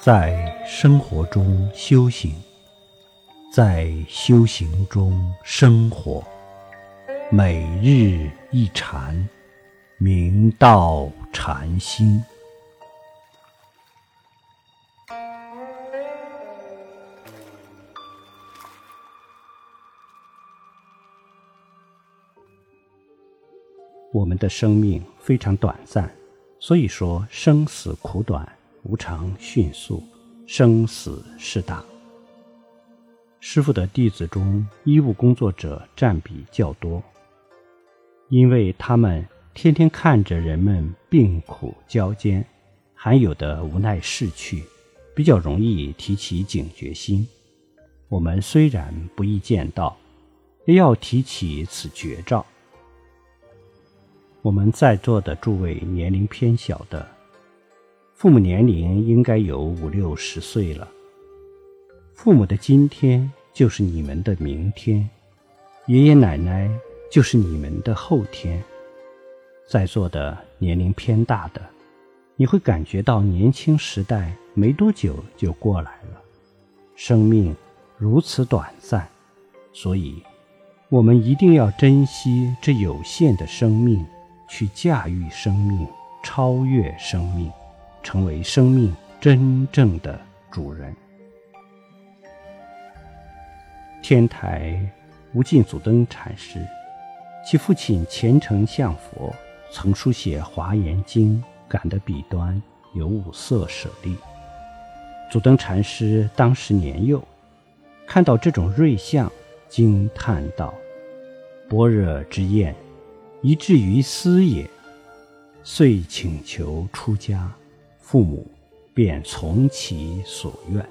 在生活中修行，在修行中生活，每日一禅，明道禅心。我们的生命非常短暂，所以说生死苦短。无常迅速，生死事大。师傅的弟子中，医务工作者占比较多，因为他们天天看着人们病苦交煎，还有的无奈逝去，比较容易提起警觉心。我们虽然不易见到，也要提起此绝招。我们在座的诸位年龄偏小的。父母年龄应该有五六十岁了。父母的今天就是你们的明天，爷爷奶奶就是你们的后天。在座的年龄偏大的，你会感觉到年轻时代没多久就过来了。生命如此短暂，所以我们一定要珍惜这有限的生命，去驾驭生命，超越生命。成为生命真正的主人。天台无尽祖登禅师，其父亲虔诚向佛，曾书写《华严经》，感的笔端有五色舍利。祖登禅师当时年幼，看到这种瑞相，惊叹道：“般若之焰，以至于斯也。”遂请求出家。父母便从其所愿。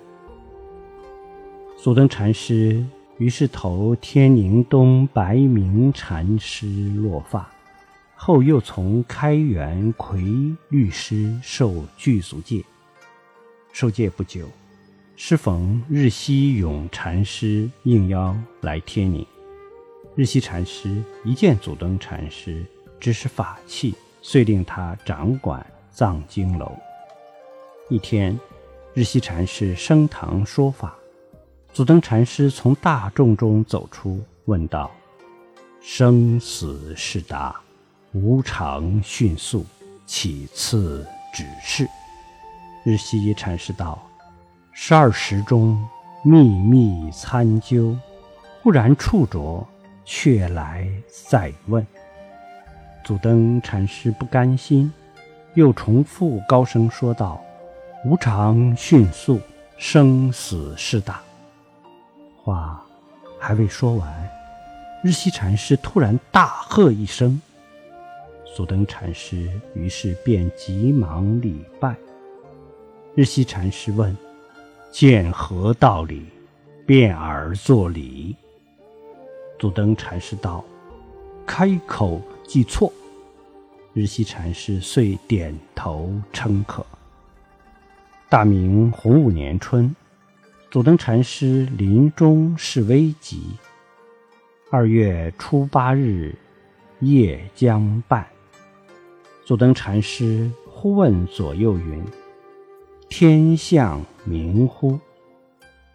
祖登禅师于是投天宁东白明禅师落发，后又从开元奎律师受具足戒。受戒不久，适逢日西永禅师应邀来天宁。日西禅师一见祖登禅师，知是法器，遂令他掌管藏经楼。一天，日西禅师升堂说法，祖登禅师从大众中走出，问道：“生死事大，无常迅速，岂次指示？”日西禅师道：“十二时中，秘密参究，忽然触着，却来再问。”祖登禅师不甘心，又重复高声说道。无常迅速，生死事大。话还未说完，日西禅师突然大喝一声。祖登禅师于是便急忙礼拜。日西禅师问：“见何道理？便而作礼。”祖登禅师道：“开口即错。”日西禅师遂点头称可。大明洪武年春，祖登禅师临终是危急。二月初八日夜将半，祖登禅师忽问左右云：“天象明乎？”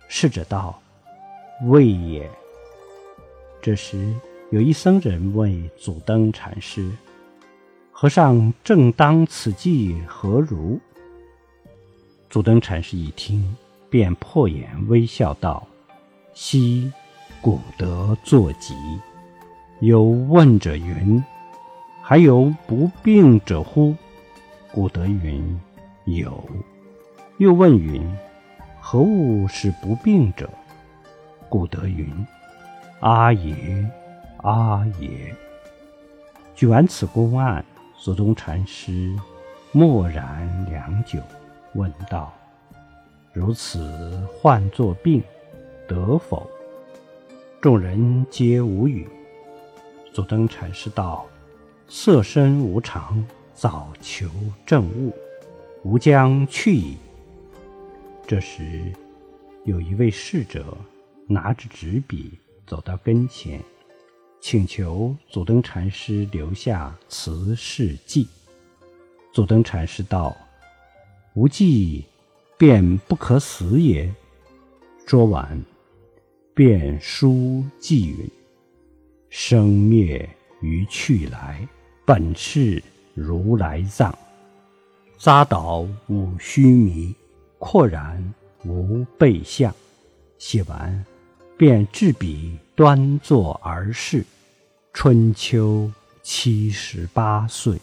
侍者道：“未也。”这时有一僧人问祖登禅师：“和尚正当此际何如？”祖登禅师一听，便破颜微笑道：“昔古德作疾，有问者云：‘还有不病者乎？’古德云：‘有。’又问云：‘何物是不病者？’古德云：‘阿耶，阿耶。’举完此公案，祖宗禅师默然良久。问道：“如此唤作病，得否？”众人皆无语。祖登禅师道：“色身无常，早求正悟，吾将去矣。”这时，有一位侍者拿着纸笔走到跟前，请求祖登禅师留下辞世记。祖登禅师道。无忌便不可死也。说完，便书寄云：“生灭于去来，本是如来藏。扎导无须弥，廓然无背相。”写完，便执笔端坐而逝。春秋七十八岁。